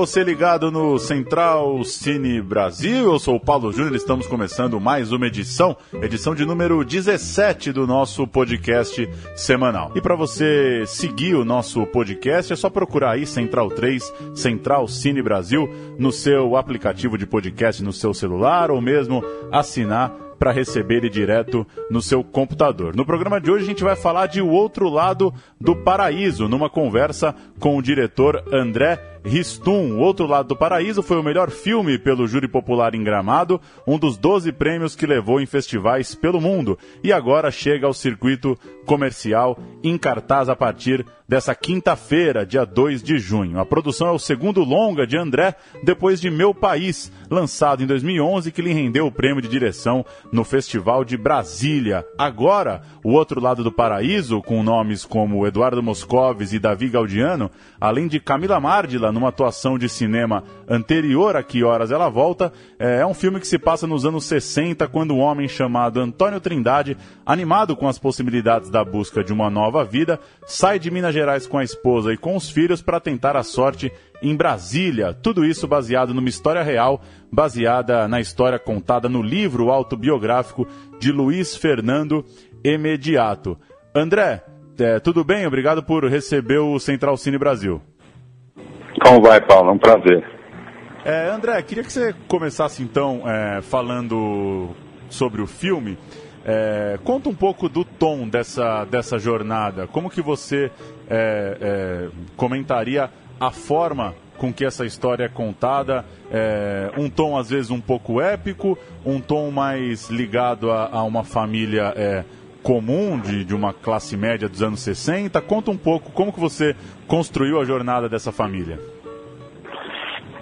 Você ligado no Central Cine Brasil. Eu sou o Paulo Júnior. Estamos começando mais uma edição, edição de número 17 do nosso podcast semanal. E para você seguir o nosso podcast, é só procurar aí Central 3, Central Cine Brasil no seu aplicativo de podcast no seu celular ou mesmo assinar para receber ele direto no seu computador. No programa de hoje a gente vai falar de O Outro Lado do Paraíso, numa conversa com o diretor André Ristum, Outro Lado do Paraíso, foi o melhor filme pelo Júri Popular em Gramado, um dos 12 prêmios que levou em festivais pelo mundo, e agora chega ao circuito comercial em cartaz a partir dessa quinta-feira, dia 2 de junho. A produção é o segundo longa de André, depois de Meu País, lançado em 2011, que lhe rendeu o prêmio de direção no Festival de Brasília. Agora, O Outro Lado do Paraíso, com nomes como Eduardo Moscovis e Davi Gaudiano, além de Camila Mardila, numa atuação de cinema anterior a Que Horas Ela Volta, é um filme que se passa nos anos 60, quando um homem chamado Antônio Trindade, animado com as possibilidades da busca de uma nova vida, sai de Minas Gerais com a esposa e com os filhos para tentar a sorte em Brasília. Tudo isso baseado numa história real, baseada na história contada no livro autobiográfico de Luiz Fernando Imediato. André, é, tudo bem? Obrigado por receber o Central Cine Brasil. Como vai, Paulo? É um prazer. É, André, queria que você começasse então é, falando sobre o filme. É, conta um pouco do tom dessa, dessa jornada. Como que você é, é, comentaria a forma com que essa história é contada? É, um tom às vezes um pouco épico, um tom mais ligado a, a uma família é, comum de, de uma classe média dos anos 60. Conta um pouco como que você construiu a jornada dessa família.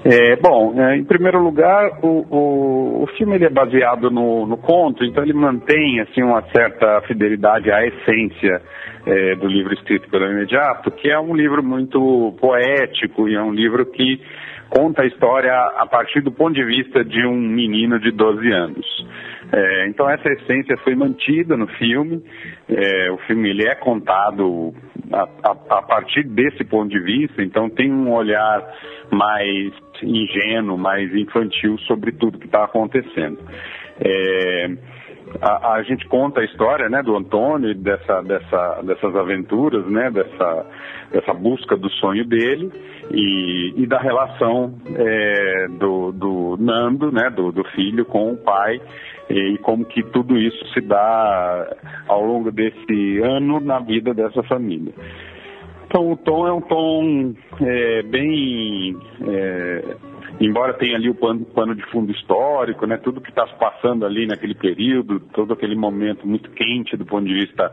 É, bom, é, em primeiro lugar, o, o, o filme ele é baseado no, no, conto, então ele mantém assim uma certa fidelidade à essência é, do livro escrito pelo Imediato, que é um livro muito poético e é um livro que conta a história a partir do ponto de vista de um menino de 12 anos. É, então essa essência foi mantida no filme. É, o filme ele é contado a, a, a, partir desse ponto de vista, então tem um olhar mais ingênuo, mais infantil sobre tudo que está acontecendo. É, a, a, gente conta a história né, do Antônio, dessa, dessa, dessas aventuras, né, dessa, dessa busca do sonho dele e, e da relação é, do, do Nando, né, do, do filho, com o pai e como que tudo isso se dá ao longo desse ano na vida dessa família. Então o tom é um tom é, bem é, embora tenha ali o pano, pano, de fundo histórico, né, tudo que está se passando ali naquele período, todo aquele momento muito quente do ponto de vista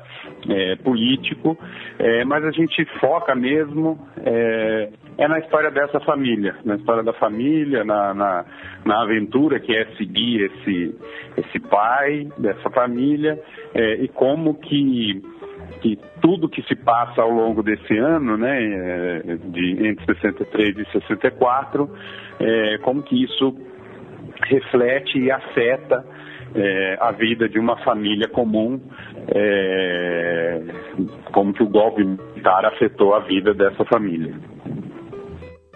é, político, é, mas a gente foca mesmo é, é, na história dessa família, na história da família, na, na, na aventura que é seguir esse, esse pai dessa família é, e como que que tudo que se passa ao longo desse ano, né, é, de, entre 63 e 64, é, como que isso reflete e afeta é, a vida de uma família comum, é, como que o golpe militar afetou a vida dessa família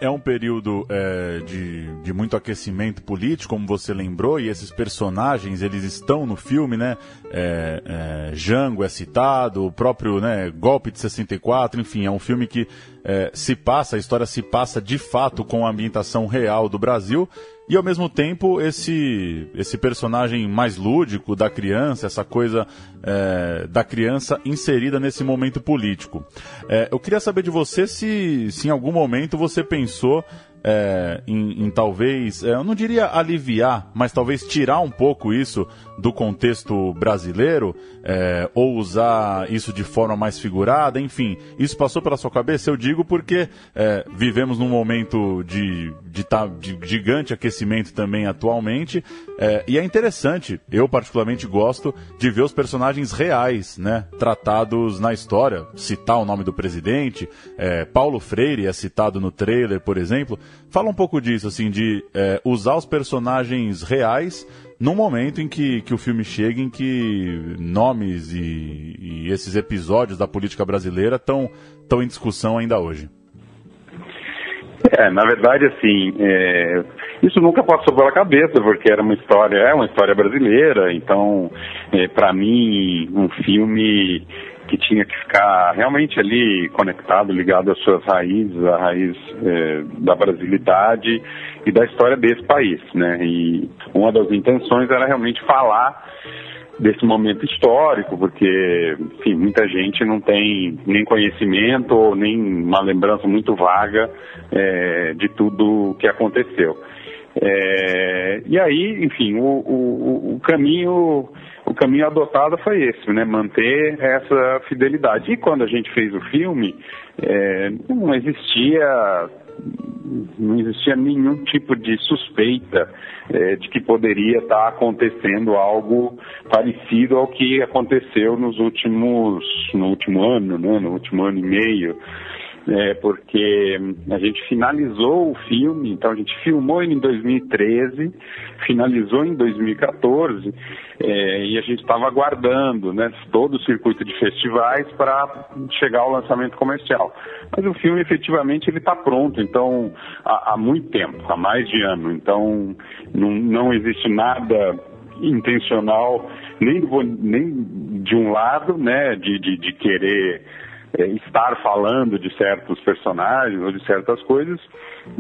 é um período é, de, de muito aquecimento político, como você lembrou, e esses personagens, eles estão no filme, né? É, é, Jango é citado, o próprio né, Golpe de 64, enfim, é um filme que é, se passa, a história se passa de fato com a ambientação real do Brasil, e ao mesmo tempo esse esse personagem mais lúdico da criança, essa coisa é, da criança inserida nesse momento político. É, eu queria saber de você se, se em algum momento você pensou é, em, em, talvez, é, eu não diria aliviar, mas talvez tirar um pouco isso do contexto brasileiro, é, ou usar isso de forma mais figurada, enfim, isso passou pela sua cabeça? Eu digo porque é, vivemos num momento de, de, tá, de gigante aquecimento também atualmente, é, e é interessante, eu particularmente gosto de ver os personagens reais, né, tratados na história, citar o nome do presidente, é, Paulo Freire é citado no trailer, por exemplo, fala um pouco disso, assim, de é, usar os personagens reais num momento em que, que o filme chega em que nomes e, e esses episódios da política brasileira estão em discussão ainda hoje. É, na verdade, assim, é, isso nunca passou pela cabeça, porque era uma história, é uma história brasileira, então, é, para mim, um filme que tinha que ficar realmente ali conectado, ligado às suas raízes, à raiz é, da brasilidade e da história desse país, né? E uma das intenções era realmente falar desse momento histórico, porque, enfim, muita gente não tem nem conhecimento ou nem uma lembrança muito vaga é, de tudo que aconteceu. É, e aí, enfim, o, o, o caminho o caminho adotado foi esse, né? Manter essa fidelidade. E quando a gente fez o filme, é, não existia não existia nenhum tipo de suspeita é, de que poderia estar acontecendo algo parecido ao que aconteceu nos últimos no último ano, né? No último ano e meio é, porque a gente finalizou o filme, então a gente filmou ele em 2013, finalizou em 2014 é, e a gente estava aguardando né, todo o circuito de festivais para chegar ao lançamento comercial. Mas o filme efetivamente ele está pronto, então há, há, muito tempo, há mais de ano, então não, não existe nada intencional nem, nem de um lado, né, de, de, de querer é, estar falando de certos personagens ou de certas coisas,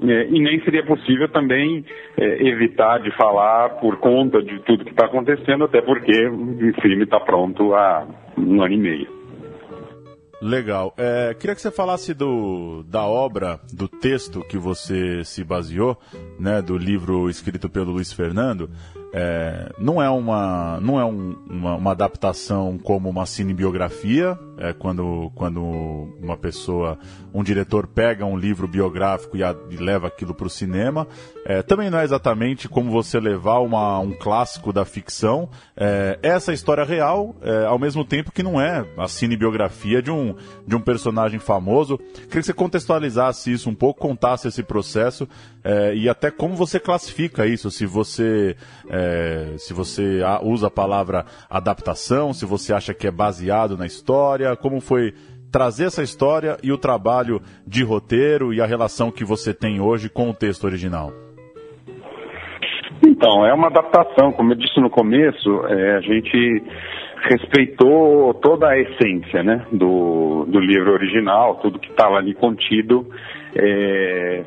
é, e nem seria possível também é, evitar de falar por conta de tudo que está acontecendo, até porque o filme está pronto há um ano e meio. Legal. É, queria que você falasse do, da obra, do texto que você se baseou, né, do livro escrito pelo Luiz Fernando. É, não é, uma, não é um, uma, uma, adaptação como uma cinebiografia, é, quando, quando uma pessoa, um diretor pega um livro biográfico e, a, e leva aquilo para o cinema. É, também não é exatamente como você levar uma, um clássico da ficção. É, essa história real, é, ao mesmo tempo que não é a cinebiografia de um, de um personagem famoso. Queria que você contextualizasse isso um pouco, contasse esse processo é, e até como você classifica isso, se você é, se você usa a palavra adaptação, se você acha que é baseado na história, como foi trazer essa história e o trabalho de roteiro e a relação que você tem hoje com o texto original. Então, é uma adaptação, como eu disse no começo, é, a gente respeitou toda a essência né, do, do livro original, tudo que estava ali contido. É,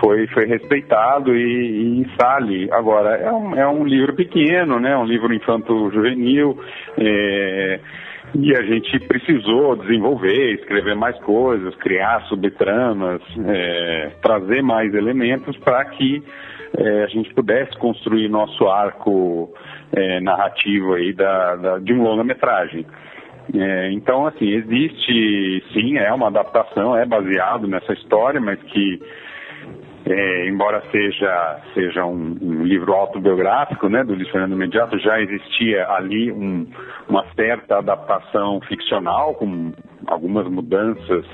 foi, foi respeitado e, e ali. Agora, é um, é um livro pequeno, né? um livro infanto-juvenil, é, e a gente precisou desenvolver, escrever mais coisas, criar subtramas, é, trazer mais elementos para que é, a gente pudesse construir nosso arco é, narrativo aí da, da, de um longa-metragem. É, então, assim, existe, sim, é uma adaptação, é baseado nessa história, mas que é, embora seja, seja um, um, livro autobiográfico né, do Luiz Fernando Mediato, já existia ali um, uma certa adaptação ficcional, com algumas mudanças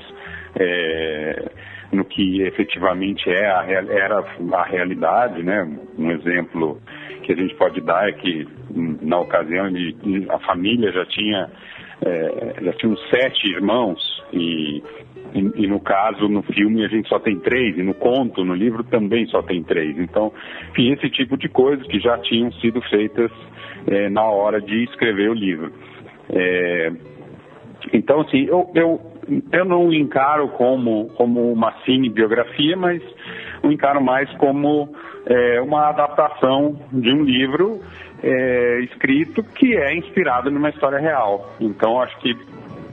é, no que efetivamente é a, era a realidade. Né? Um exemplo que a gente pode dar é que, na ocasião, a família já tinha, é, já tinha sete irmãos e e, e, no caso, no filme, a gente só tem três, e no conto, no livro, também só tem três. Então, enfim, esse tipo de coisas que já tinham sido feitas é, na hora de escrever o livro. É, então, assim, eu, eu, eu não encaro como, como uma cinebiografia, mas eu encaro mais como é, uma adaptação de um livro é, escrito que é inspirado numa história real. Então, acho que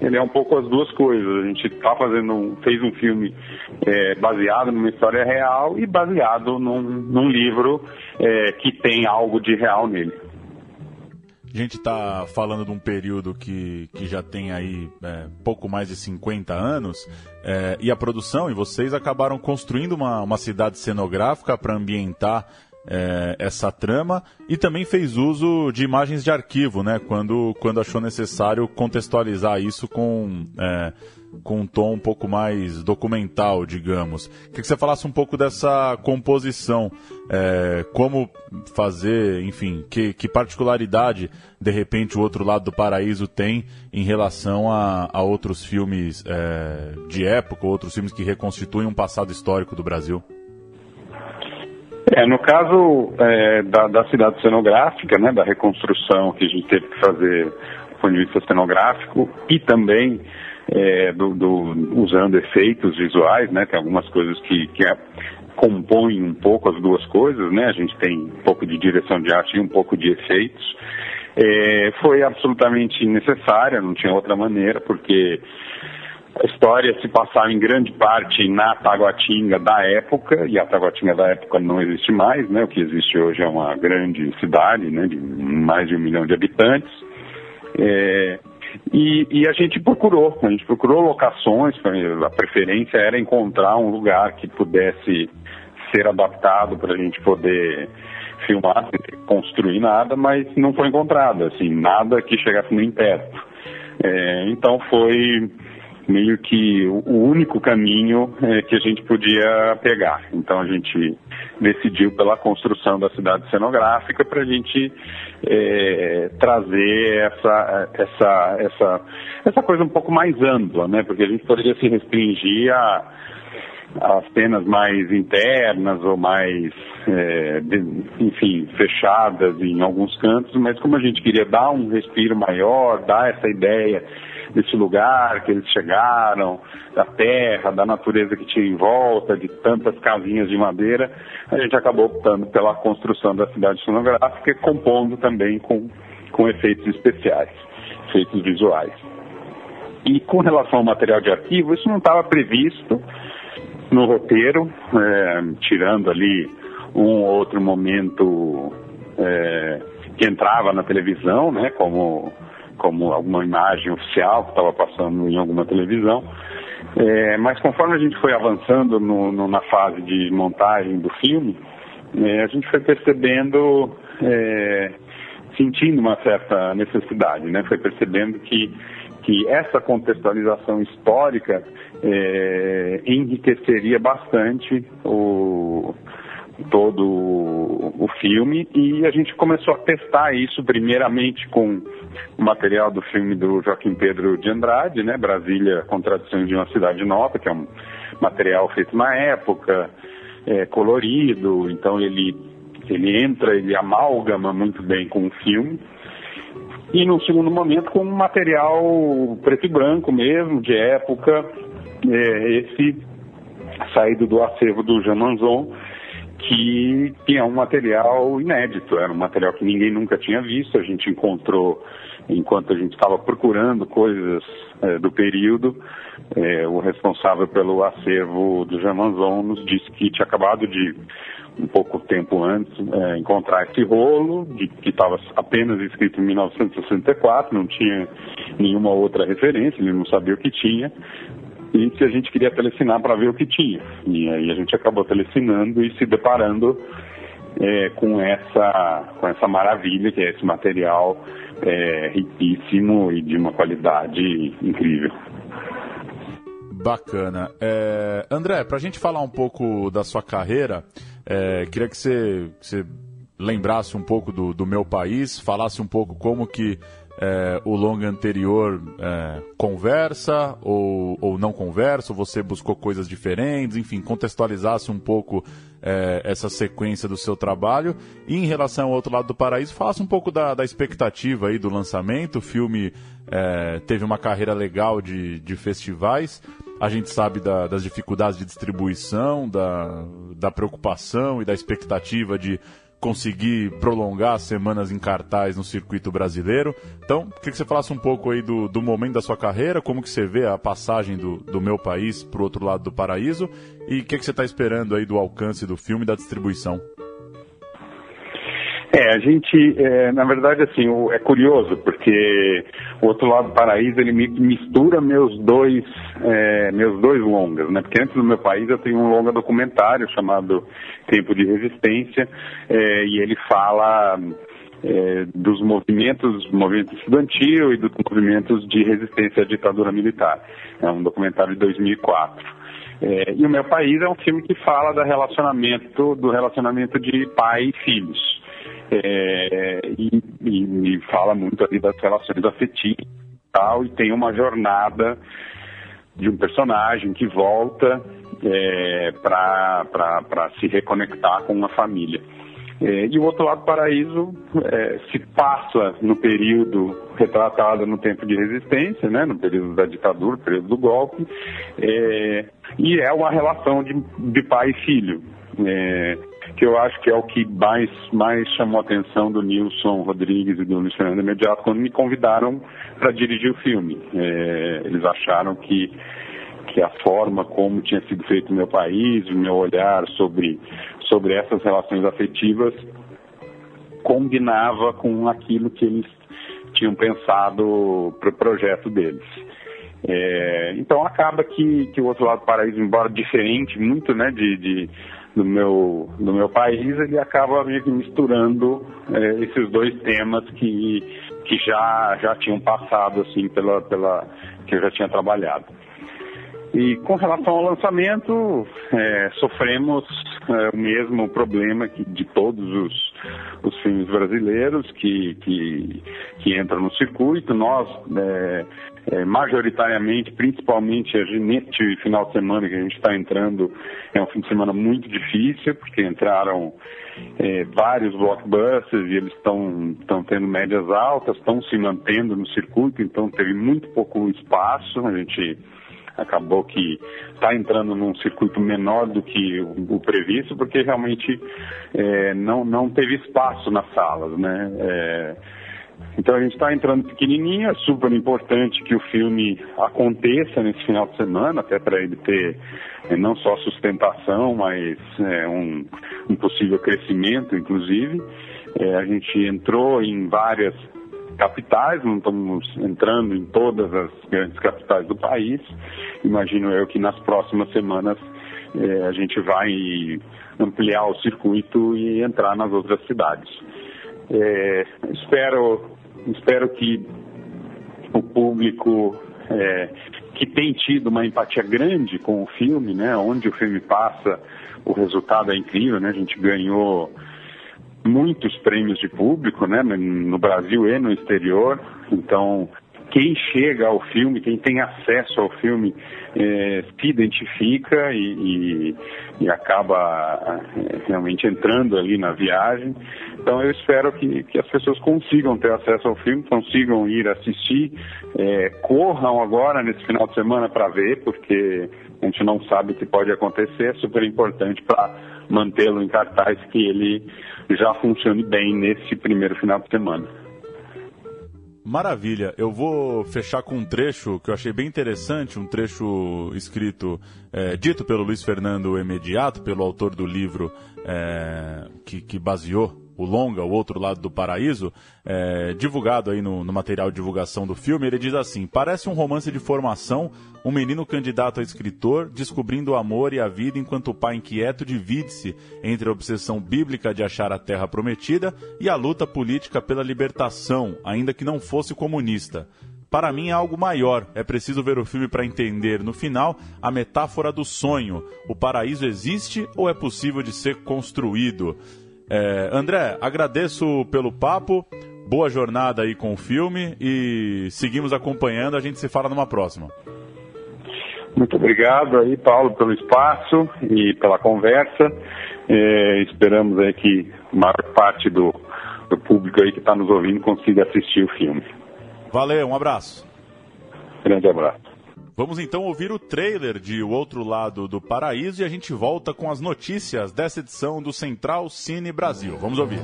ele é um pouco as duas coisas. A gente tá fazendo um, fez um filme é, baseado numa história real e baseado num, num livro é, que tem algo de real nele. A gente está falando de um período que, que já tem aí é, pouco mais de 50 anos, é, e a produção, e vocês acabaram construindo uma, uma cidade cenográfica para ambientar é, essa trama e também fez uso de imagens de arquivo, né? Quando, quando achou necessário contextualizar isso com, é, com um tom um pouco mais documental, digamos. Queria que você falasse um pouco dessa composição, é, como fazer, enfim, que, que particularidade de repente o outro lado do paraíso tem em relação a, a outros filmes é, de época, outros filmes que reconstituem um passado histórico do Brasil. É, no caso é, da, da, cidade cenográfica, né, da reconstrução que a gente teve que fazer do ponto de vista cenográfico e também é, do, do, usando efeitos visuais, né, tem algumas coisas que, que compõem um pouco as duas coisas, né, a gente tem um pouco de direção de arte e um pouco de efeitos, é, foi absolutamente necessária, não tinha outra maneira, porque a história se passava em grande parte na Taguatinga da época, e a Taguatinga da época não existe mais, né? O que existe hoje é uma grande cidade, né? De mais de um milhão de habitantes. É, e, e, a gente procurou, a gente procurou locações, a preferência era encontrar um lugar que pudesse ser adaptado para a gente poder filmar, sem construir nada, mas não foi encontrado, assim, nada que chegasse nem perto. É, então foi meio que o único caminho é, que a gente podia pegar. Então a gente decidiu pela construção da cidade cenográfica para a gente é, trazer essa, essa, essa, essa coisa um pouco mais ampla, né? Porque a gente poderia se restringir a as cenas mais internas ou mais, é, de, enfim, fechadas em alguns cantos, mas como a gente queria dar um respiro maior, dar essa ideia desse lugar que eles chegaram, da terra, da natureza que tinha em volta, de tantas casinhas de madeira, a gente acabou optando pela construção da cidade sonográfica, compondo também com, com efeitos especiais, efeitos visuais. E com relação ao material de arquivo, isso não estava previsto no roteiro, é, tirando ali um ou outro momento é, que entrava na televisão, né, como como alguma imagem oficial que estava passando em alguma televisão. É, mas conforme a gente foi avançando no, no, na fase de montagem do filme, é, a gente foi percebendo, é, sentindo uma certa necessidade, né? Foi percebendo que, que essa contextualização histórica é, enriqueceria bastante o, todo o filme e a gente começou a testar isso primeiramente com o material do filme do Joaquim Pedro de Andrade, né, Brasília, Contradições de uma Cidade Nova, que é um material feito na época, é, colorido, então ele, ele entra, ele amalgama muito bem com o filme. E no segundo momento com um material preto e branco mesmo, de época, é, esse saído do acervo do Jean Manzon, que tinha um material inédito, era um material que ninguém nunca tinha visto, a gente encontrou enquanto a gente estava procurando coisas é, do período, é, o responsável pelo acervo do Jamanzon nos disse que tinha acabado de, um pouco tempo antes, é, encontrar esse rolo, de, que estava apenas escrito em 1964, não tinha nenhuma outra referência, ele não sabia o que tinha, e se a gente queria telecinar para ver o que tinha. E aí a gente acabou telecinando e se deparando é, com, essa, com essa maravilha que é esse material é, riquíssimo e de uma qualidade incrível. Bacana. É, André, para a gente falar um pouco da sua carreira, é, queria que você, que você lembrasse um pouco do, do meu país, falasse um pouco como que é, o longa anterior é, conversa ou, ou não conversa, ou você buscou coisas diferentes, enfim, contextualizasse um pouco é, essa sequência do seu trabalho. E em relação ao outro lado do paraíso, falasse um pouco da, da expectativa aí do lançamento. O filme é, teve uma carreira legal de, de festivais. A gente sabe da, das dificuldades de distribuição, da, da preocupação e da expectativa de conseguir prolongar as semanas em cartaz no circuito brasileiro. Então, queria que você falasse um pouco aí do, do momento da sua carreira, como que você vê a passagem do, do meu país para o outro lado do paraíso e o que, que você está esperando aí do alcance do filme e da distribuição. É, a gente, é, na verdade, assim, o, é curioso, porque o outro lado do paraíso, ele mistura meus dois, é, meus dois longas, né? Porque antes do meu país eu tenho um longa documentário chamado Tempo de Resistência, é, e ele fala é, dos movimentos, movimento estudantil e dos movimentos de resistência à ditadura militar. É um documentário de 2004. É, e o meu país é um filme que fala do relacionamento, do relacionamento de pai e filhos é, e, e, fala muito ali das relações afetivas e tal, e tem uma jornada de um personagem que volta é, para se reconectar com uma família. É, e o outro lado do paraíso é, se passa no período retratado no tempo de resistência, né, no período da ditadura, no período do golpe, é, e é uma relação de, de pai e filho. Que eu acho que é o que mais, mais chamou a atenção do Nilson Rodrigues e do Luiz Fernando Imediato quando me convidaram para dirigir o filme. É, eles acharam que, que a forma como tinha sido feito o meu país, o meu olhar sobre, sobre essas relações afetivas combinava com aquilo que eles tinham pensado para o projeto deles. É, então acaba que, que o outro lado do paraíso, embora diferente muito né, de, de do meu, do meu país, ele acaba meio que misturando é, esses dois temas que, que já, já tinham passado, assim, pela, pela, que eu já tinha trabalhado. E com relação ao lançamento, é, sofremos é, o mesmo problema que de todos os, os filmes brasileiros que, que, que entram no circuito. Nós, é, é, majoritariamente, principalmente neste final de semana que a gente está entrando, é um fim de semana muito difícil, porque entraram é, vários blockbusters e eles estão tendo médias altas, estão se mantendo no circuito, então teve muito pouco espaço. A gente acabou que está entrando num circuito menor do que o, o previsto, porque realmente é, não, não teve espaço nas salas, né? É, então a gente está entrando pequenininho, é super importante que o filme aconteça nesse final de semana, até para ele ter é, não só sustentação, mas é, um, um, possível crescimento, inclusive. É, a gente entrou em várias capitais, não estamos entrando em todas as grandes capitais do país. Imagino eu que nas próximas semanas é, a gente vai ampliar o circuito e entrar nas outras cidades. É, espero, espero que o público é, que tem tido uma empatia grande com o filme, né, onde o filme passa, o resultado é incrível, né, a gente ganhou muitos prêmios de público, né, no Brasil e no exterior. Então, quem chega ao filme, quem tem acesso ao filme, é, se identifica e, e, e acaba é, realmente entrando ali na viagem. Então eu espero que, que as pessoas consigam ter acesso ao filme, consigam ir assistir, é, corram agora nesse final de semana para ver, porque a gente não sabe o que pode acontecer, é super importante para mantê-lo em cartaz que ele já funcione bem nesse primeiro final de semana. Maravilha. Eu vou fechar com um trecho que eu achei bem interessante, um trecho escrito, é, dito pelo Luiz Fernando Imediato, pelo autor do livro é, que, que baseou o longa, o outro lado do paraíso, é, divulgado aí no, no, material de divulgação do filme, ele diz assim: parece um romance de formação, um menino candidato a escritor descobrindo o amor e a vida enquanto o pai inquieto divide-se entre a obsessão bíblica de achar a terra prometida e a luta política pela libertação, ainda que não fosse comunista. Para mim é algo maior. É preciso ver o filme para entender, no final, a metáfora do sonho. O paraíso existe ou é possível de ser construído? É, André, agradeço pelo papo, boa jornada aí com o filme e seguimos acompanhando. A gente se fala numa próxima. Muito obrigado aí, Paulo, pelo espaço e pela conversa. É, esperamos aí que a maior parte do, do público aí que está nos ouvindo consiga assistir o filme. Valeu, um abraço. Grande abraço. Vamos então ouvir o trailer de O Outro Lado do Paraíso e a gente volta com as notícias dessa edição do Central Cine Brasil. Vamos ouvir.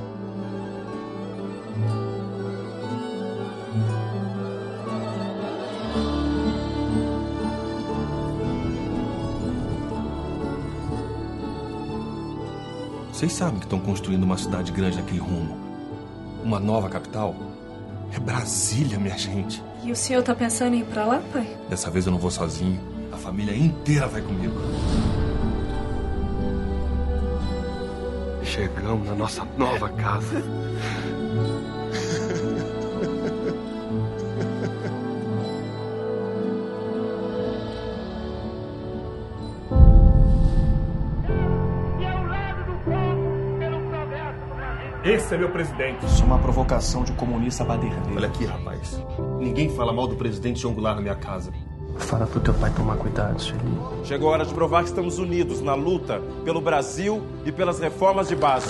Vocês sabem que estão construindo uma cidade grande naquele rumo. Uma nova capital. É Brasília, minha gente. E o senhor tá pensando em ir pra lá, pai? Dessa vez eu não vou sozinho. A família inteira vai comigo. Chegamos na nossa nova casa. Meu presidente. Isso é uma provocação de comunista baderneiro. Olha aqui, rapaz. Ninguém fala mal do presidente João Goulart na minha casa. Fala pro teu pai tomar cuidado, Sueli. Chegou a hora de provar que estamos unidos na luta pelo Brasil e pelas reformas de base.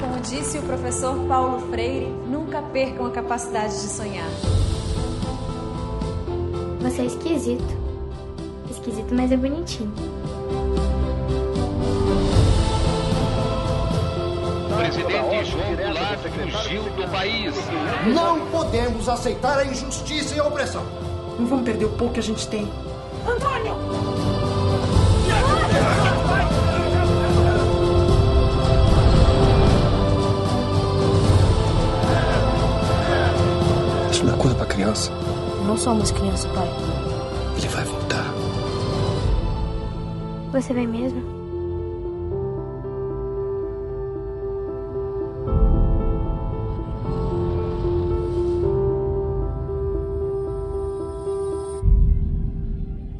Como disse o professor Paulo Freire, nunca percam a capacidade de sonhar. Você é esquisito. Esquisito, mas é bonitinho. Presidente João Goulart fugiu do país. Não podemos aceitar a injustiça e a opressão. Não vamos perder o pouco que a gente tem. Antônio! Isso não é coisa pra criança. Não somos criança, pai. Ele vai voltar. Você vai mesmo?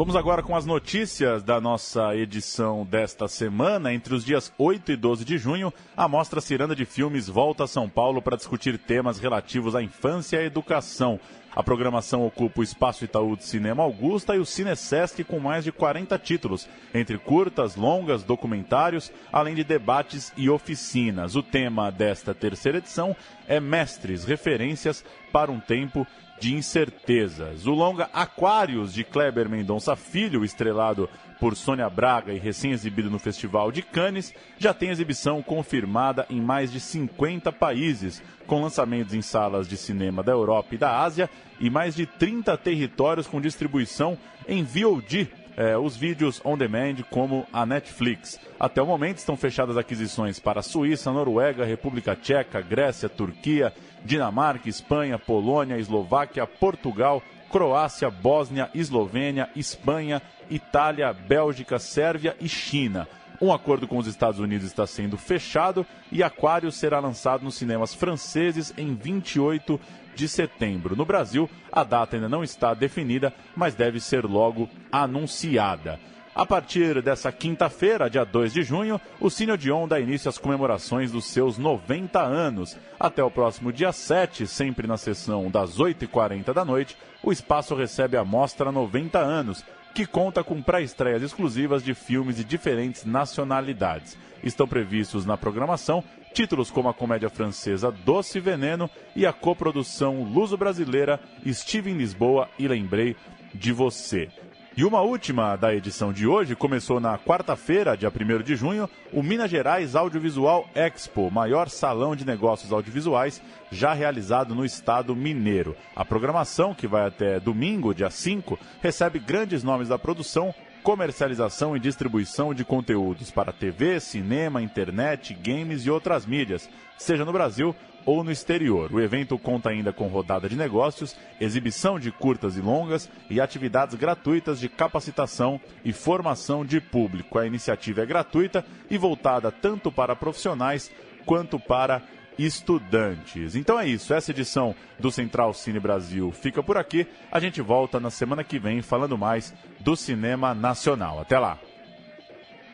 Vamos agora com as notícias da nossa edição desta semana. Entre os dias 8 e 12 de junho, a Mostra Ciranda de Filmes volta a São Paulo para discutir temas relativos à infância e à educação. A programação ocupa o Espaço Itaú de Cinema Augusta e o Cinesesc com mais de 40 títulos, entre curtas, longas, documentários, além de debates e oficinas. O tema desta terceira edição é Mestres, referências para um tempo de incertezas. O longa Aquários de Kleber Mendonça Filho, estrelado por Sônia Braga e recém-exibido no Festival de Cannes, já tem exibição confirmada em mais de 50 países, com lançamentos em salas de cinema da Europa e da Ásia e mais de 30 territórios com distribuição em VOD, eh, os vídeos on demand como a Netflix. Até o momento estão fechadas aquisições para Suíça, Noruega, República Tcheca, Grécia, Turquia, Dinamarca, Espanha, Polônia, Eslováquia, Portugal, Croácia, Bósnia, Eslovênia, Espanha, Itália, Bélgica, Sérvia e China. Um acordo com os Estados Unidos está sendo fechado e Aquário será lançado nos cinemas franceses em 28 de setembro. No Brasil, a data ainda não está definida, mas deve ser logo anunciada. A partir dessa quinta-feira, dia 2 de junho, o Cine Odeon dá início às comemorações dos seus 90 anos. Até o próximo dia 7, sempre na sessão das 8h40 da noite, o espaço recebe a Mostra 90 anos, que conta com pré-estreias exclusivas de filmes de diferentes nacionalidades. Estão previstos na programação títulos como a comédia francesa Doce Veneno e a coprodução luso-brasileira Estive em Lisboa e Lembrei de Você. E uma última da edição de hoje começou na quarta-feira, dia 1 de junho, o Minas Gerais Audiovisual Expo, maior salão de negócios audiovisuais já realizado no estado mineiro. A programação, que vai até domingo, dia 5, recebe grandes nomes da produção, comercialização e distribuição de conteúdos para TV, cinema, internet, games e outras mídias, seja no Brasil ou no exterior. O evento conta ainda com rodada de negócios, exibição de curtas e longas e atividades gratuitas de capacitação e formação de público. A iniciativa é gratuita e voltada tanto para profissionais quanto para estudantes. Então é isso, essa edição do Central Cine Brasil fica por aqui. A gente volta na semana que vem falando mais do cinema nacional. Até lá.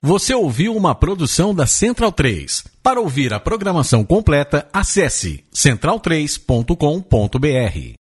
Você ouviu uma produção da Central 3. Para ouvir a programação completa, acesse central3.com.br.